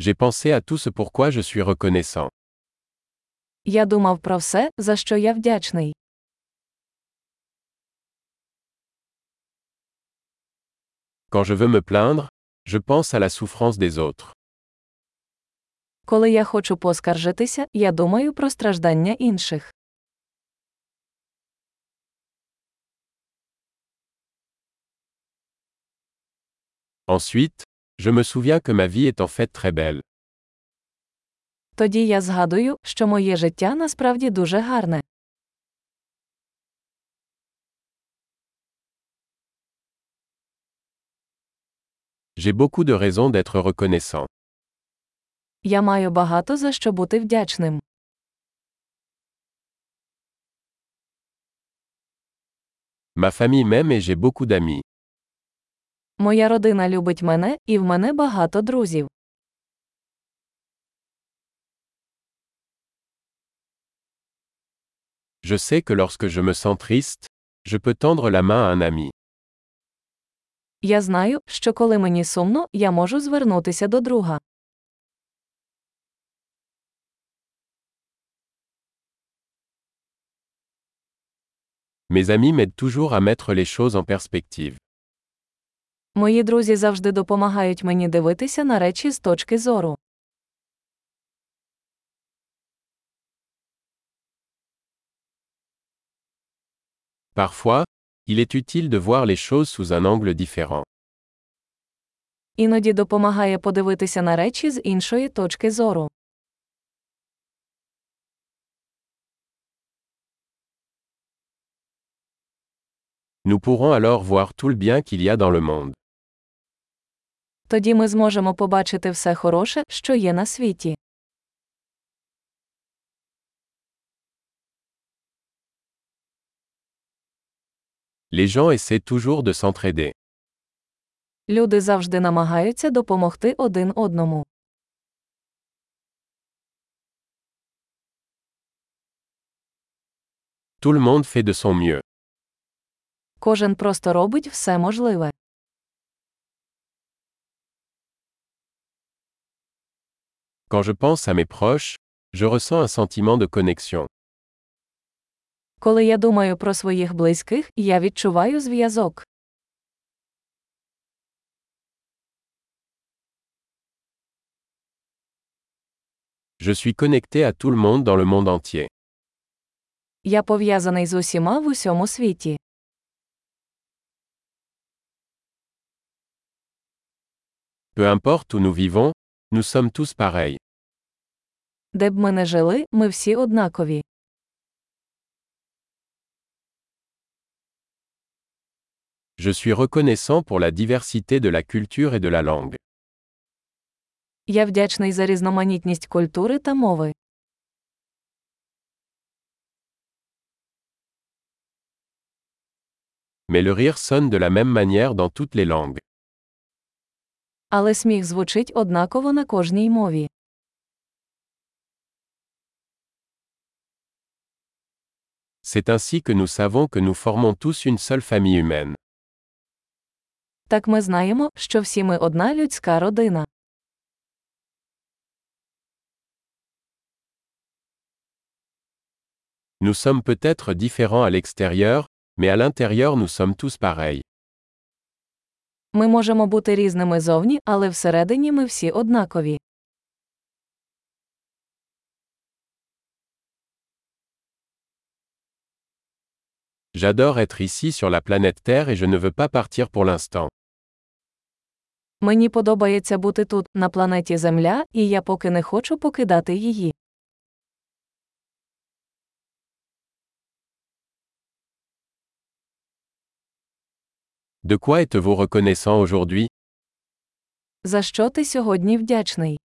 J'ai pensé à tout ce pourquoi je suis reconnaissant. Я думав про все, за що я вдячний. Quand je veux me plaindre, je pense à la souffrance des autres. Коли я хочу поскаржитися, я думаю про страждання інших. Ensuite, je me souviens que ma vie est en fait très belle. Тоді я згадую, що моє життя насправді дуже гарне. J'ai beaucoup de raisons d'être reconnaissant. Я маю багато за що бути вдячним. Ma famille m'aime et j'ai beaucoup d'amis. Моя родина любить мене, і в мене багато друзів. Je sais que lorsque je me sens triste, je peux tendre la main à un ami. Я знаю, що коли мені сумно, я можу звернутися до друга. Mes amis m'aident toujours à mettre les choses en perspective. Мої друзі завжди допомагають мені дивитися на речі з точки зору. Parfois, il est utile de voir les choses sous un angle différent. Іноді допомагає подивитися на речі з іншої точки зору. Nous pourrons alors voir tout le bien qu'il y a dans le monde. Тоді ми зможемо побачити все хороше, що є на світі. Les gens essaient toujours de s'entraider. Люди завжди намагаються допомогти один одному. Tout le monde fait de son mieux. Кожен просто робить все можливе. Quand je pense à mes proches, je ressens un sentiment de connexion. Коли я думаю про своїх близьких, я відчуваю зв'язок. Je suis connecté à tout le monde dans le monde entier. Я пов'язаний з усіма в усьому світі. Peu importe où nous vivons, nous sommes tous pareils. Де б ми не жили, ми всі однакові. Je suis reconnaissant pour la diversité de la culture et de la langue. Я вдячний за різноманітність культури та мови. Mais le rire sonne de la même manière dans toutes les langues. Але сміх звучить однаково на кожній мові. C'est ainsi que nous savons que nous formons tous une seule famille humaine. Так ми знаємо, що всі ми одна людська родина. Nous sommes peut-être différents à l'extérieur, mais à l'intérieur nous sommes tous pareils. Ми можемо бути різними зовні, але всередині ми всі однакові. J'adore être ici sur la planète Terre et je ne veux pas partir pour l'instant. Мені подобається бути тут, на планеті Земля, і я поки не хочу покидати її. De quoi êtes-vous reconnaissant aujourd'hui За що ти сьогодні вдячний?